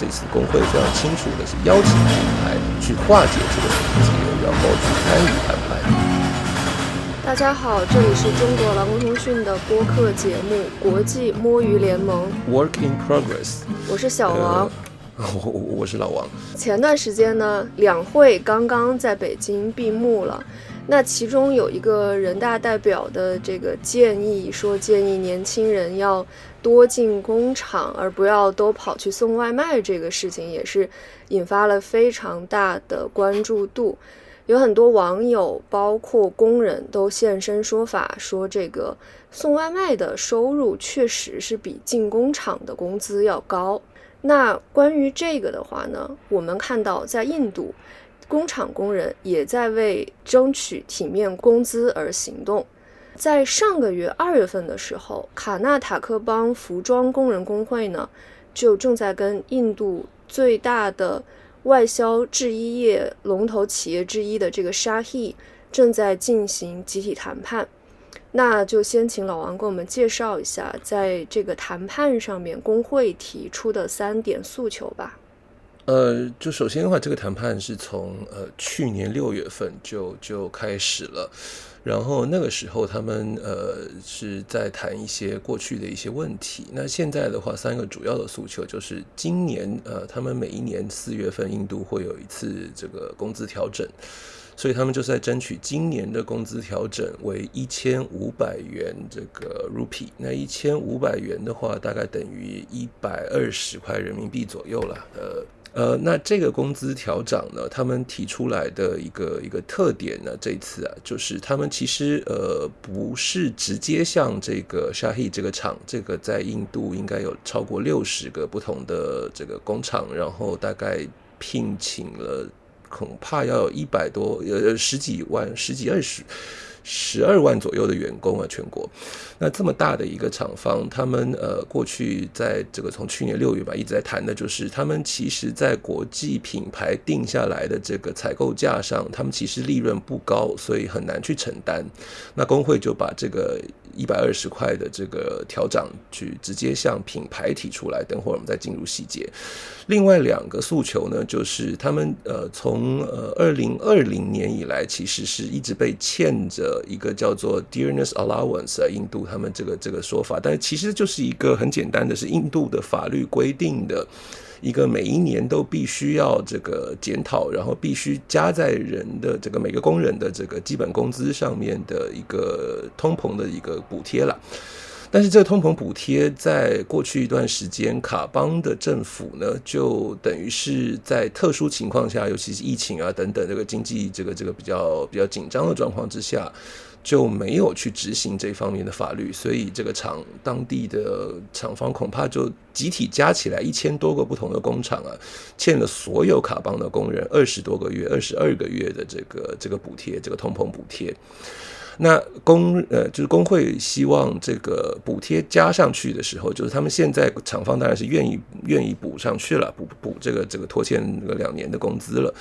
这次工会非常清楚的是邀请品牌去化解这个分歧，然后去参与谈判。大家好，这里是中国劳工通讯的播客节目《国际摸鱼联盟》，Work in Progress。我是小王，我 我是老王。前段时间呢，两会刚刚在北京闭幕了。那其中有一个人大代表的这个建议，说建议年轻人要多进工厂，而不要都跑去送外卖。这个事情也是引发了非常大的关注度。有很多网友，包括工人都现身说法，说这个送外卖的收入确实是比进工厂的工资要高。那关于这个的话呢，我们看到在印度，工厂工人也在为争取体面工资而行动。在上个月二月份的时候，卡纳塔克邦服装工人工会呢，就正在跟印度最大的。外销制衣业龙头企业之一的这个沙希正在进行集体谈判，那就先请老王给我们介绍一下，在这个谈判上面工会提出的三点诉求吧。呃，就首先的话，这个谈判是从呃去年六月份就就开始了。然后那个时候，他们呃是在谈一些过去的一些问题。那现在的话，三个主要的诉求就是今年呃，他们每一年四月份印度会有一次这个工资调整，所以他们就在争取今年的工资调整为一千五百元这个 rupee。那一千五百元的话，大概等于一百二十块人民币左右了。呃。呃，那这个工资调涨呢？他们提出来的一个一个特点呢，这次啊，就是他们其实呃不是直接向这个沙希这个厂，这个在印度应该有超过六十个不同的这个工厂，然后大概聘请了恐怕要有一百多呃十几万十几二十。十二万左右的员工啊，全国，那这么大的一个厂方，他们呃过去在这个从去年六月吧一直在谈的，就是他们其实在国际品牌定下来的这个采购价上，他们其实利润不高，所以很难去承担。那工会就把这个。一百二十块的这个调涨，去直接向品牌提出来。等会儿我们再进入细节。另外两个诉求呢，就是他们呃从呃二零二零年以来，其实是一直被欠着一个叫做 Dearness Allowance，印度他们这个这个说法，但是其实就是一个很简单的是印度的法律规定的。一个每一年都必须要这个检讨，然后必须加在人的这个每个工人的这个基本工资上面的一个通膨的一个补贴了。但是这个通膨补贴在过去一段时间，卡邦的政府呢，就等于是在特殊情况下，尤其是疫情啊等等这个经济这个这个比较比较紧张的状况之下。就没有去执行这方面的法律，所以这个厂当地的厂方恐怕就集体加起来一千多个不同的工厂啊，欠了所有卡邦的工人二十多个月、二十二个月的这个这个补贴，这个通膨补贴。那工呃就是工会希望这个补贴加上去的时候，就是他们现在厂方当然是愿意愿意补上去了，补补这个这个拖欠个两年的工资了。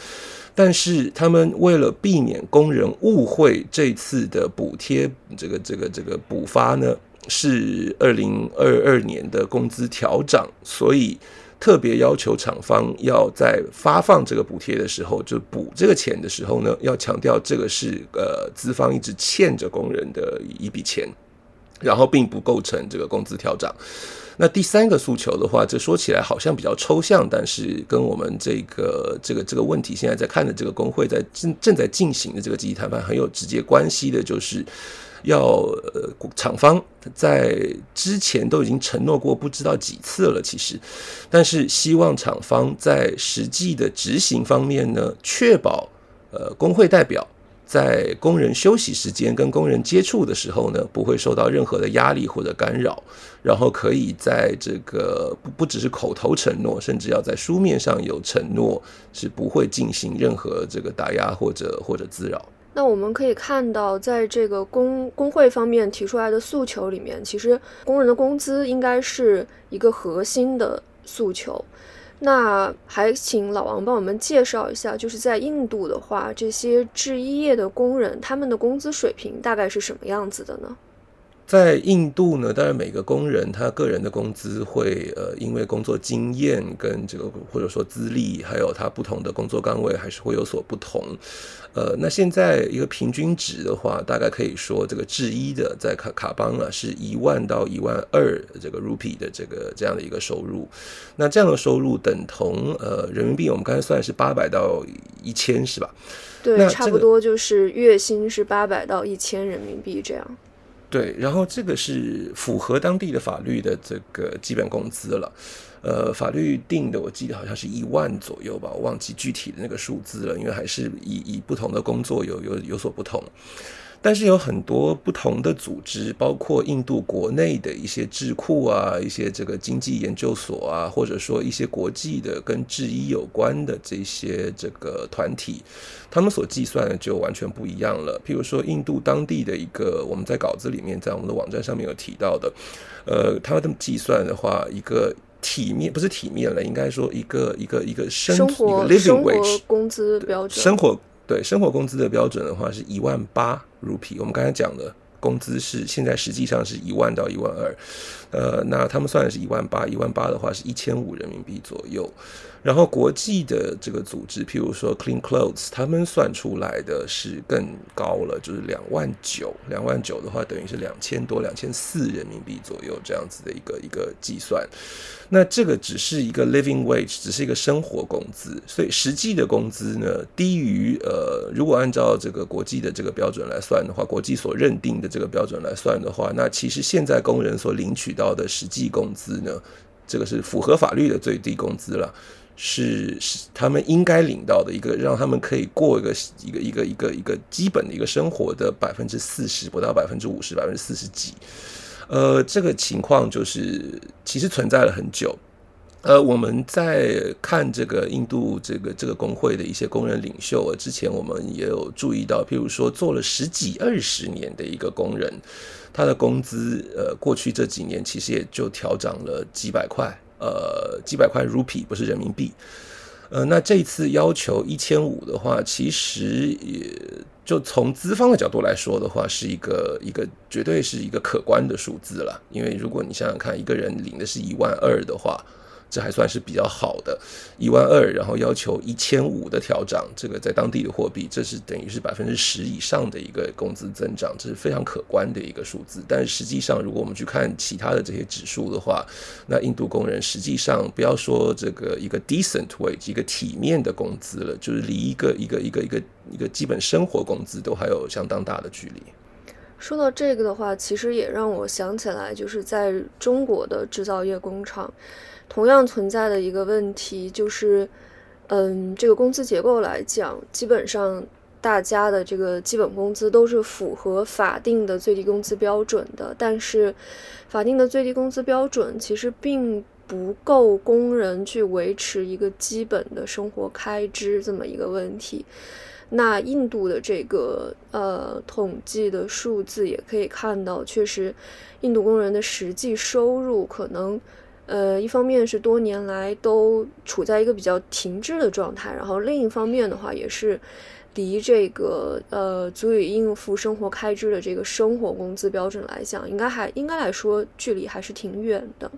但是他们为了避免工人误会这次的补贴，这个这个这个补发呢是二零二二年的工资调涨，所以特别要求厂方要在发放这个补贴的时候，就补这个钱的时候呢，要强调这个是呃资方一直欠着工人的一笔钱，然后并不构成这个工资调涨。那第三个诉求的话，这说起来好像比较抽象，但是跟我们这个这个这个问题现在在看的这个工会在正正在进行的这个集体谈判很有直接关系的，就是要呃厂方在之前都已经承诺过不知道几次了，其实，但是希望厂方在实际的执行方面呢，确保呃工会代表。在工人休息时间跟工人接触的时候呢，不会受到任何的压力或者干扰，然后可以在这个不不只是口头承诺，甚至要在书面上有承诺，是不会进行任何这个打压或者或者滋扰。那我们可以看到，在这个工工会方面提出来的诉求里面，其实工人的工资应该是一个核心的诉求。那还请老王帮我们介绍一下，就是在印度的话，这些制衣业的工人他们的工资水平大概是什么样子的呢？在印度呢，当然每个工人他个人的工资会呃，因为工作经验跟这个或者说资历，还有他不同的工作岗位，还是会有所不同。呃，那现在一个平均值的话，大概可以说这个制衣的在卡卡邦啊，是一万到一万二这个 rupee 的这个这样的一个收入。那这样的收入等同呃人民币，我们刚才算是八百到一千是吧？对，差不多就是月薪是八百到一千人民币这样。对，然后这个是符合当地的法律的这个基本工资了，呃，法律定的我记得好像是一万左右吧，我忘记具体的那个数字了，因为还是以以不同的工作有有有所不同。但是有很多不同的组织，包括印度国内的一些智库啊，一些这个经济研究所啊，或者说一些国际的跟制衣有关的这些这个团体，他们所计算的就完全不一样了。譬如说，印度当地的一个，我们在稿子里面，在我们的网站上面有提到的，呃，他们计算的话，一个体面不是体面了，应该说一个一个一个生活生活工资标准生活。对生活工资的标准的话是一万八 rupee，我们刚才讲的工资是现在实际上是一万到一万二，呃，那他们算的是一万八，一万八的话是一千五人民币左右。然后国际的这个组织，譬如说 Clean Clothes，他们算出来的是更高了，就是两万九，两万九的话等于是两千多、两千四人民币左右这样子的一个一个计算。那这个只是一个 living wage，只是一个生活工资，所以实际的工资呢低于呃，如果按照这个国际的这个标准来算的话，国际所认定的这个标准来算的话，那其实现在工人所领取到的实际工资呢，这个是符合法律的最低工资了。是是他们应该领到的一个，让他们可以过一个一个一个一个一个基本的一个生活的百分之四十不到百分之五十百分之四十几，呃，这个情况就是其实存在了很久。呃，我们在看这个印度这个这个工会的一些工人领袖，之前我们也有注意到，譬如说做了十几二十年的一个工人，他的工资呃，过去这几年其实也就调涨了几百块。呃，几百块卢比不是人民币，呃，那这次要求一千五的话，其实也就从资方的角度来说的话，是一个一个绝对是一个可观的数字了。因为如果你想想看，一个人领的是一万二的话。这还算是比较好的，一万二，然后要求一千五的调涨，这个在当地的货币，这是等于是百分之十以上的一个工资增长，这是非常可观的一个数字。但是实际上，如果我们去看其他的这些指数的话，那印度工人实际上不要说这个一个 decent wage 一个体面的工资了，就是离一个一个一个一个一个基本生活工资都还有相当大的距离。说到这个的话，其实也让我想起来，就是在中国的制造业工厂。同样存在的一个问题就是，嗯，这个工资结构来讲，基本上大家的这个基本工资都是符合法定的最低工资标准的，但是法定的最低工资标准其实并不够工人去维持一个基本的生活开支这么一个问题。那印度的这个呃统计的数字也可以看到，确实，印度工人的实际收入可能。呃，一方面是多年来都处在一个比较停滞的状态，然后另一方面的话，也是离这个呃足以应付生活开支的这个生活工资标准来讲，应该还应该来说距离还是挺远的。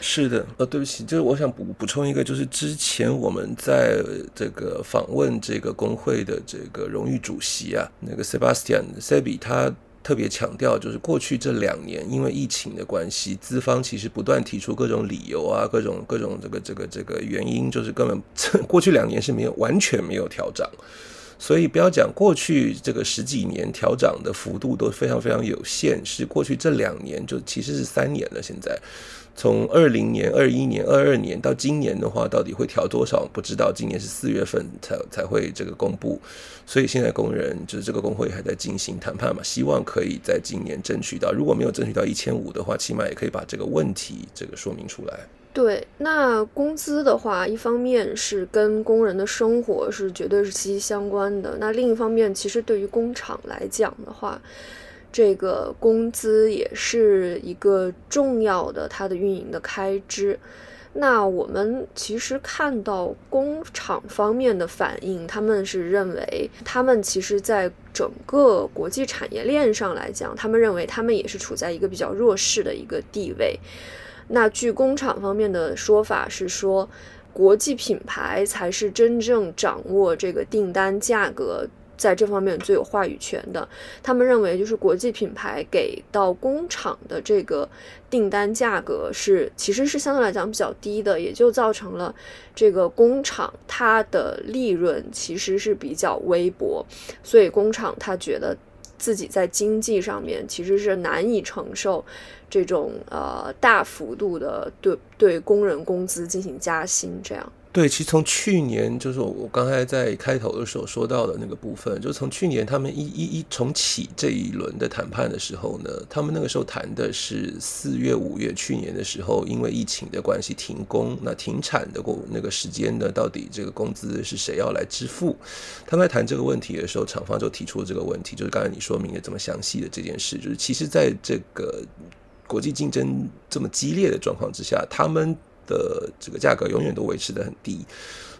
是的，呃，对不起，就是我想补补充一个，就是之前我们在这个访问这个工会的这个荣誉主席啊，那个 Sebastian Sebi 他。特别强调，就是过去这两年，因为疫情的关系，资方其实不断提出各种理由啊，各种各种这个这个这个原因，就是根本过去两年是没有完全没有调整，所以不要讲过去这个十几年调涨的幅度都非常非常有限，是过去这两年就其实是三年了，现在。从二零年、二一年、二二年到今年的话，到底会调多少？不知道。今年是四月份才才会这个公布，所以现在工人就是这个工会还在进行谈判嘛，希望可以在今年争取到。如果没有争取到一千五的话，起码也可以把这个问题这个说明出来。对，那工资的话，一方面是跟工人的生活是绝对是息息相关的，那另一方面，其实对于工厂来讲的话。这个工资也是一个重要的它的运营的开支。那我们其实看到工厂方面的反应，他们是认为，他们其实在整个国际产业链上来讲，他们认为他们也是处在一个比较弱势的一个地位。那据工厂方面的说法是说，国际品牌才是真正掌握这个订单价格。在这方面最有话语权的，他们认为就是国际品牌给到工厂的这个订单价格是其实是相对来讲比较低的，也就造成了这个工厂它的利润其实是比较微薄，所以工厂他觉得自己在经济上面其实是难以承受这种呃大幅度的对对工人工资进行加薪这样。对，其实从去年就是我刚才在开头的时候说到的那个部分，就是从去年他们一一一重启这一轮的谈判的时候呢，他们那个时候谈的是四月、五月，去年的时候因为疫情的关系停工，那停产的过那个时间呢，到底这个工资是谁要来支付？他们在谈这个问题的时候，厂方就提出了这个问题，就是刚才你说明的这么详细的这件事，就是其实在这个国际竞争这么激烈的状况之下，他们。的这个价格永远都维持的很低，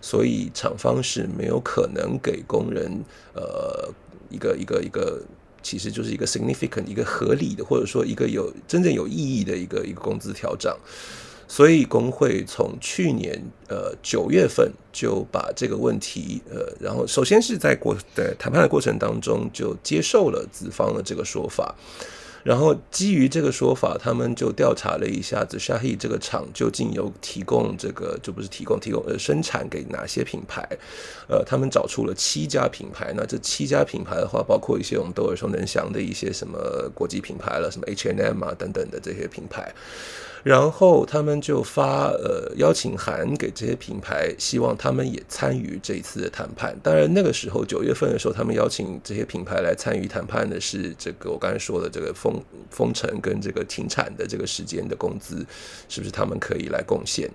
所以厂方是没有可能给工人呃一个一个一个，其实就是一个 significant 一个合理的，或者说一个有真正有意义的一个一个工资调整。所以工会从去年呃九月份就把这个问题呃，然后首先是在过在谈判的过程当中就接受了资方的这个说法。然后基于这个说法，他们就调查了一下子 Shahi 这个厂究竟有提供这个就不是提供提供呃生产给哪些品牌，呃，他们找出了七家品牌。那这七家品牌的话，包括一些我们都耳熟能详的一些什么国际品牌了，什么 H&M 啊等等的这些品牌。然后他们就发呃邀请函给这些品牌，希望他们也参与这一次的谈判。当然那个时候九月份的时候，他们邀请这些品牌来参与谈判的是这个我刚才说的这个封封城跟这个停产的这个时间的工资，是不是他们可以来贡献？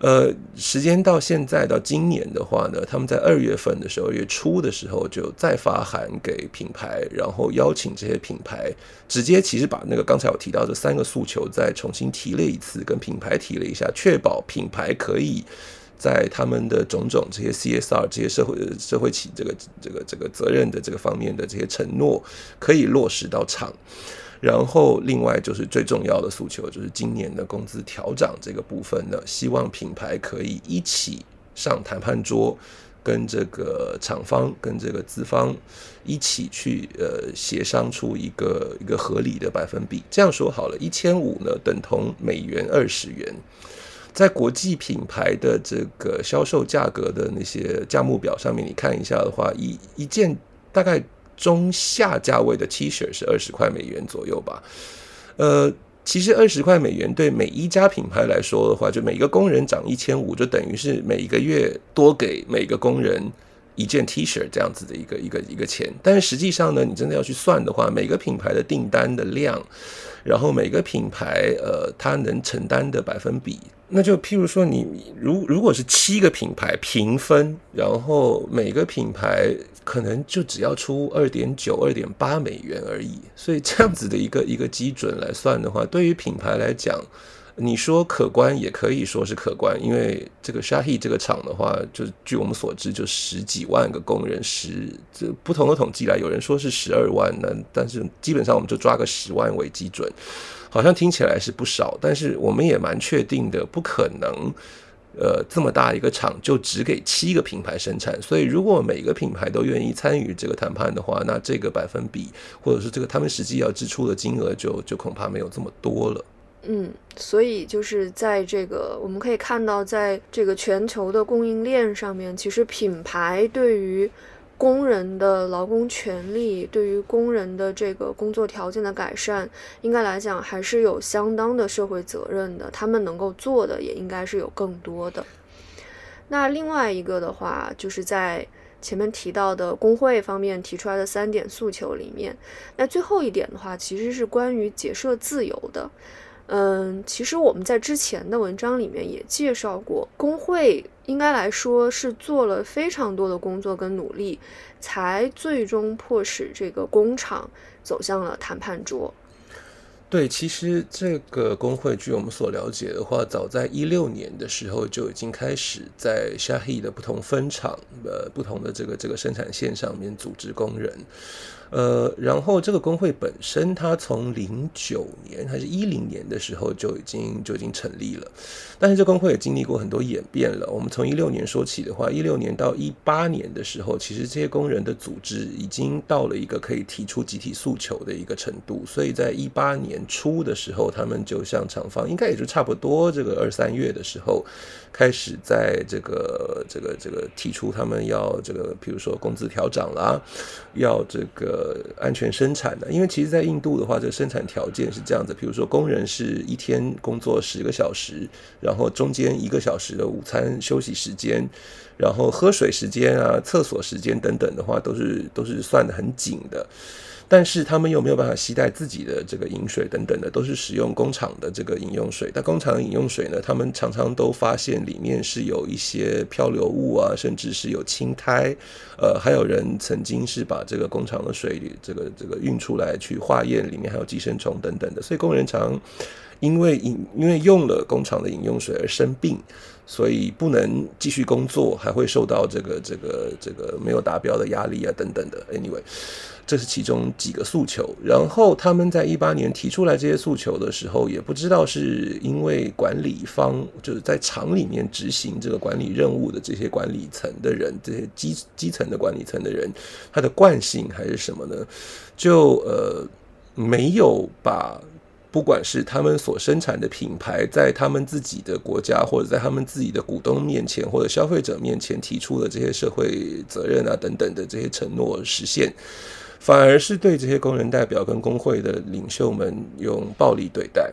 呃，时间到现在到今年的话呢，他们在二月份的时候，月初的时候就再发函给品牌，然后邀请这些品牌直接其实把那个刚才我提到这三个诉求再重新提了一次，跟品牌提了一下，确保品牌可以在他们的种种这些 CSR 这些社会社会企这个这个这个责任的这个方面的这些承诺可以落实到场。然后，另外就是最重要的诉求，就是今年的工资调涨这个部分呢，希望品牌可以一起上谈判桌，跟这个厂方、跟这个资方一起去呃协商出一个一个合理的百分比。这样说好了，一千五呢等同美元二十元，在国际品牌的这个销售价格的那些价目表上面，你看一下的话，一一件大概。中下价位的 T 恤是二十块美元左右吧，呃，其实二十块美元对每一家品牌来说的话，就每个工人涨一千五，就等于是每一个月多给每个工人一件 T 恤这样子的一个一个一个钱。但是实际上呢，你真的要去算的话，每个品牌的订单的量，然后每个品牌呃，它能承担的百分比，那就譬如说，你如如果是七个品牌平分，然后每个品牌。可能就只要出二点九、二点八美元而已，所以这样子的一个一个基准来算的话，对于品牌来讲，你说可观也可以说是可观，因为这个沙希这个厂的话，就据我们所知，就十几万个工人，十这不同的统计来，有人说是十二万呢，但是基本上我们就抓个十万为基准，好像听起来是不少，但是我们也蛮确定的，不可能。呃，这么大一个厂就只给七个品牌生产，所以如果每个品牌都愿意参与这个谈判的话，那这个百分比或者是这个他们实际要支出的金额就就恐怕没有这么多了。嗯，所以就是在这个我们可以看到，在这个全球的供应链上面，其实品牌对于。工人的劳工权利，对于工人的这个工作条件的改善，应该来讲还是有相当的社会责任的。他们能够做的也应该是有更多的。那另外一个的话，就是在前面提到的工会方面提出来的三点诉求里面，那最后一点的话，其实是关于结社自由的。嗯，其实我们在之前的文章里面也介绍过，工会应该来说是做了非常多的工作跟努力，才最终迫使这个工厂走向了谈判桌。对，其实这个工会，据我们所了解的话，早在一六年的时候就已经开始在 Shahi 的不同分厂、呃不同的这个这个生产线上面组织工人。呃，然后这个工会本身，它从零九年还是一零年的时候就已经就已经成立了，但是这工会也经历过很多演变了。我们从一六年说起的话，一六年到一八年的时候，其实这些工人的组织已经到了一个可以提出集体诉求的一个程度，所以在一八年初的时候，他们就向厂方，应该也就差不多这个二三月的时候，开始在这个这个这个提出他们要这个，比如说工资调涨啦，要这个。呃，安全生产的，因为其实，在印度的话，这个生产条件是这样子，比如说，工人是一天工作十个小时，然后中间一个小时的午餐休息时间，然后喝水时间啊、厕所时间等等的话，都是都是算的很紧的。但是他们又没有办法携带自己的这个饮水等等的，都是使用工厂的这个饮用水。但工厂饮用水呢，他们常常都发现里面是有一些漂流物啊，甚至是有青苔。呃，还有人曾经是把这个工厂的水这个这个运出来去化验，里面还有寄生虫等等的。所以工人常因为饮因为用了工厂的饮用水而生病，所以不能继续工作，还会受到这个这个这个没有达标的压力啊等等的。Anyway。这是其中几个诉求，然后他们在一八年提出来这些诉求的时候，也不知道是因为管理方就是在厂里面执行这个管理任务的这些管理层的人，这些基基层的管理层的人，他的惯性还是什么呢？就呃没有把不管是他们所生产的品牌，在他们自己的国家或者在他们自己的股东面前或者消费者面前提出的这些社会责任啊等等的这些承诺实现。反而是对这些工人代表跟工会的领袖们用暴力对待。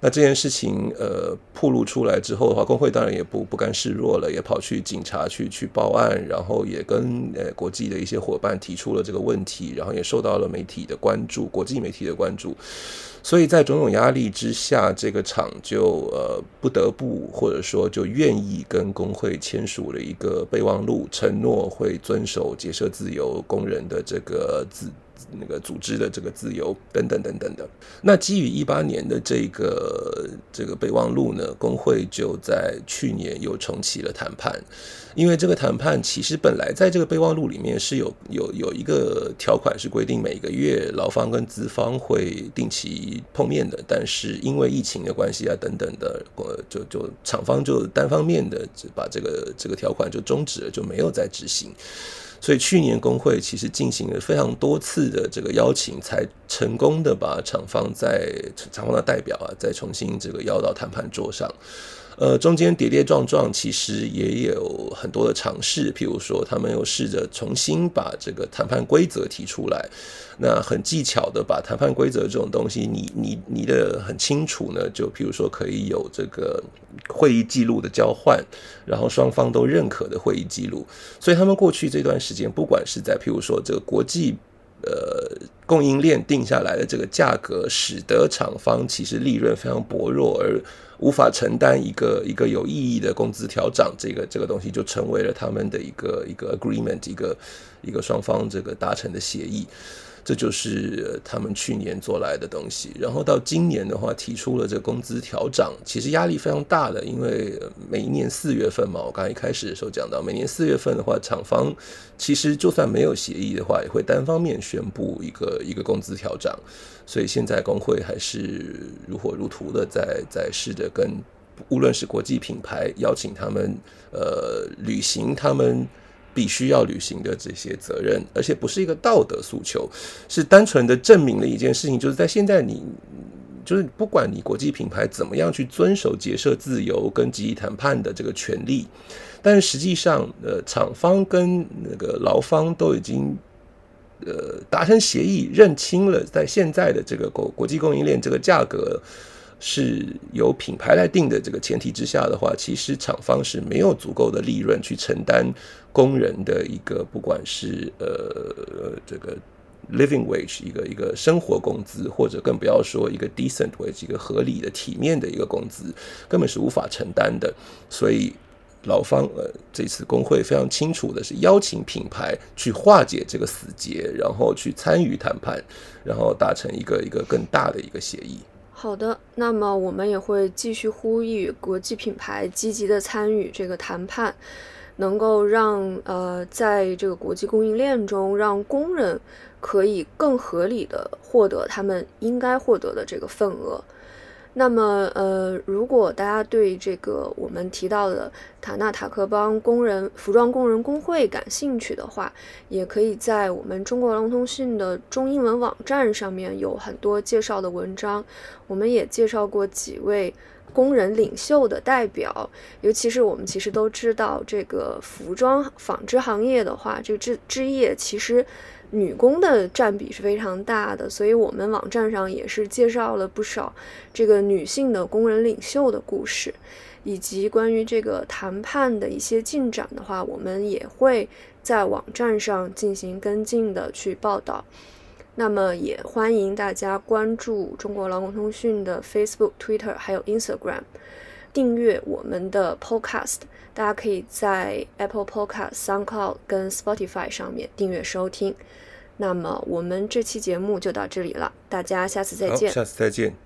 那这件事情呃曝露出来之后的话，工会当然也不不甘示弱了，也跑去警察去去报案，然后也跟呃国际的一些伙伴提出了这个问题，然后也受到了媒体的关注，国际媒体的关注。所以在种种压力之下，这个厂就呃不得不或者说就愿意跟工会签署了一个备忘录，承诺会遵守结社自由工人的这个自那个组织的这个自由等等等等的。那基于一八年的这个这个备忘录呢，工会就在去年又重启了谈判。因为这个谈判其实本来在这个备忘录里面是有有有一个条款是规定每个月劳方跟资方会定期碰面的，但是因为疫情的关系啊等等的，呃，就就厂方就单方面的就把这个这个条款就终止了，就没有再执行。所以去年工会其实进行了非常多次的这个邀请，才成功的把厂方在厂方的代表啊再重新这个邀到谈判桌上。呃，中间跌跌撞撞，其实也有很多的尝试。譬如说，他们又试着重新把这个谈判规则提出来，那很技巧的把谈判规则这种东西，你你你的很清楚呢。就譬如说，可以有这个会议记录的交换，然后双方都认可的会议记录。所以，他们过去这段时间，不管是在譬如说这个国际呃供应链定下来的这个价格，使得厂方其实利润非常薄弱而。无法承担一个一个有意义的工资调涨，这个这个东西就成为了他们的一个一个 agreement，一个一个双方这个达成的协议。这就是他们去年做来的东西，然后到今年的话，提出了这工资调涨，其实压力非常大的，因为每一年四月份嘛，我刚才一开始的时候讲到，每年四月份的话，厂方其实就算没有协议的话，也会单方面宣布一个一个工资调涨，所以现在工会还是如火如荼的在在试着跟无论是国际品牌邀请他们呃履行他们。必须要履行的这些责任，而且不是一个道德诉求，是单纯的证明了一件事情，就是在现在你就是不管你国际品牌怎么样去遵守结社自由跟集体谈判的这个权利，但是实际上，呃，厂方跟那个劳方都已经呃达成协议，认清了在现在的这个国国际供应链这个价格。是由品牌来定的这个前提之下的话，其实厂方是没有足够的利润去承担工人的一个不管是呃这个 living wage 一个一个生活工资，或者更不要说一个 decent wage 一个合理的体面的一个工资，根本是无法承担的。所以劳方呃这次工会非常清楚的是邀请品牌去化解这个死结，然后去参与谈判，然后达成一个一个更大的一个协议。好的，那么我们也会继续呼吁国际品牌积极的参与这个谈判，能够让呃在这个国际供应链中，让工人可以更合理的获得他们应该获得的这个份额。那么，呃，如果大家对这个我们提到的塔纳塔克邦工人服装工人工会感兴趣的话，也可以在我们中国劳动通讯的中英文网站上面有很多介绍的文章。我们也介绍过几位工人领袖的代表，尤其是我们其实都知道，这个服装纺织行业的话，这个织织业其实。女工的占比是非常大的，所以我们网站上也是介绍了不少这个女性的工人领袖的故事，以及关于这个谈判的一些进展的话，我们也会在网站上进行跟进的去报道。那么也欢迎大家关注中国劳工通讯的 Facebook、Twitter 还有 Instagram，订阅我们的 Podcast。大家可以在 Apple Podcast、SoundCloud 跟 Spotify 上面订阅收听。那么我们这期节目就到这里了，大家下次再见。下次再见。